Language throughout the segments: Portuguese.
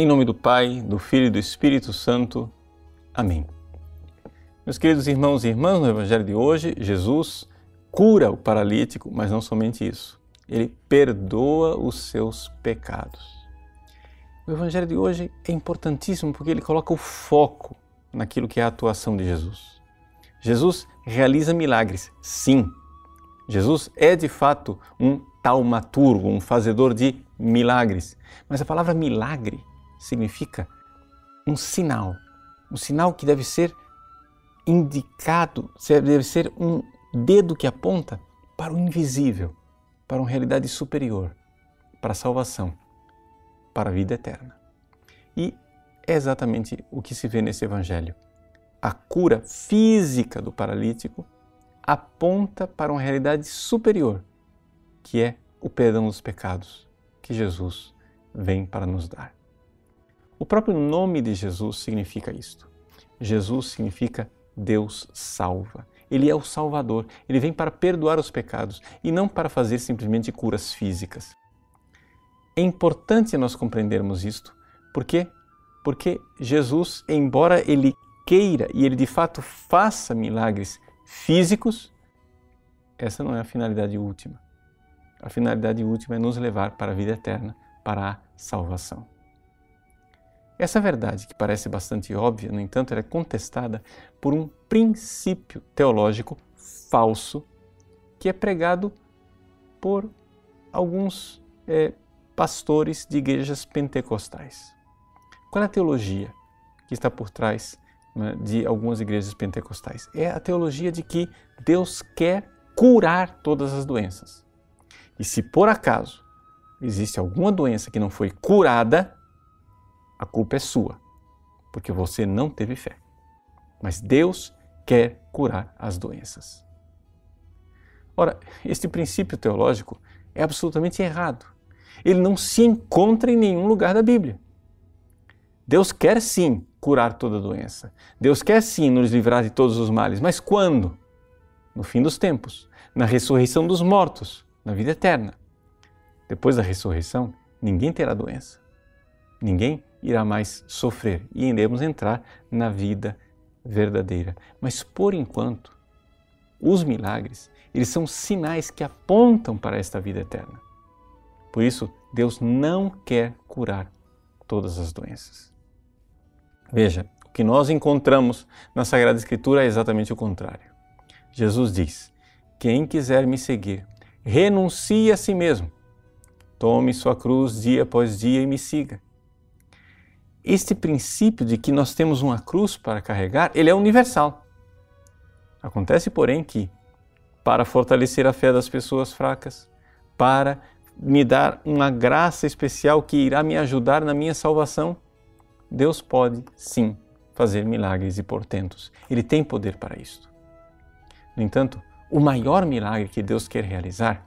Em nome do Pai, do Filho e do Espírito Santo. Amém. Meus queridos irmãos e irmãs, no Evangelho de hoje, Jesus cura o paralítico, mas não somente isso. Ele perdoa os seus pecados. O Evangelho de hoje é importantíssimo porque ele coloca o foco naquilo que é a atuação de Jesus. Jesus realiza milagres, sim. Jesus é de fato um taumaturgo, um fazedor de milagres. Mas a palavra milagre significa um sinal, um sinal que deve ser indicado, deve ser um dedo que aponta para o invisível, para uma realidade superior, para a salvação, para a vida eterna. E é exatamente o que se vê nesse Evangelho. A cura física do paralítico aponta para uma realidade superior, que é o perdão dos pecados que Jesus vem para nos dar. O próprio nome de Jesus significa isto. Jesus significa Deus salva. Ele é o Salvador. Ele vem para perdoar os pecados e não para fazer simplesmente curas físicas. É importante nós compreendermos isto. Por quê? Porque Jesus, embora ele queira e ele de fato faça milagres físicos, essa não é a finalidade última. A finalidade última é nos levar para a vida eterna, para a salvação. Essa verdade, que parece bastante óbvia, no entanto, é contestada por um princípio teológico falso que é pregado por alguns é, pastores de igrejas pentecostais. Qual é a teologia que está por trás né, de algumas igrejas pentecostais? É a teologia de que Deus quer curar todas as doenças. E se por acaso existe alguma doença que não foi curada, a culpa é sua, porque você não teve fé. Mas Deus quer curar as doenças. Ora, este princípio teológico é absolutamente errado. Ele não se encontra em nenhum lugar da Bíblia. Deus quer sim curar toda doença. Deus quer sim nos livrar de todos os males. Mas quando? No fim dos tempos, na ressurreição dos mortos, na vida eterna. Depois da ressurreição, ninguém terá doença. Ninguém irá mais sofrer e iremos entrar na vida verdadeira. Mas por enquanto, os milagres, eles são sinais que apontam para esta vida eterna. Por isso, Deus não quer curar todas as doenças. Veja, o que nós encontramos na Sagrada Escritura é exatamente o contrário. Jesus diz: Quem quiser me seguir, renuncie a si mesmo. Tome sua cruz dia após dia e me siga. Este princípio de que nós temos uma cruz para carregar, ele é universal. Acontece, porém, que para fortalecer a fé das pessoas fracas, para me dar uma graça especial que irá me ajudar na minha salvação, Deus pode sim fazer milagres e portentos. Ele tem poder para isto. No entanto, o maior milagre que Deus quer realizar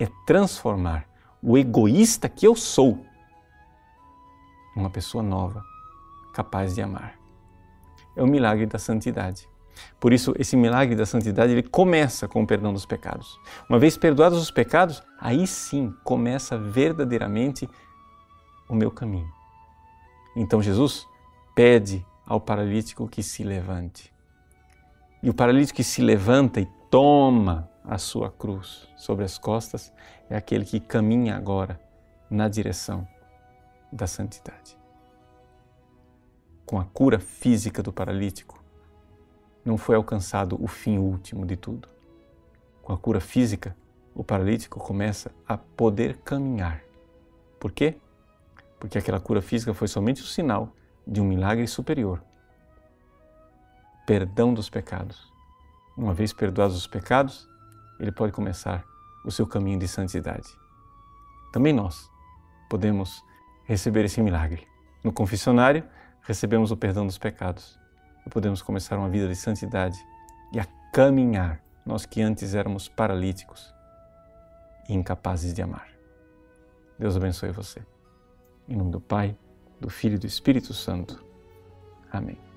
é transformar o egoísta que eu sou uma pessoa nova, capaz de amar. É o milagre da santidade. Por isso, esse milagre da santidade ele começa com o perdão dos pecados. Uma vez perdoados os pecados, aí sim começa verdadeiramente o meu caminho. Então Jesus pede ao paralítico que se levante. E o paralítico que se levanta e toma a sua cruz sobre as costas é aquele que caminha agora na direção da santidade. Com a cura física do paralítico, não foi alcançado o fim último de tudo. Com a cura física, o paralítico começa a poder caminhar. Por quê? Porque aquela cura física foi somente o sinal de um milagre superior perdão dos pecados. Uma vez perdoados os pecados, ele pode começar o seu caminho de santidade. Também nós podemos receber esse milagre. No confessionário, recebemos o perdão dos pecados e podemos começar uma vida de santidade e a caminhar, nós que antes éramos paralíticos e incapazes de amar. Deus abençoe você. Em nome do Pai, do Filho e do Espírito Santo. Amém.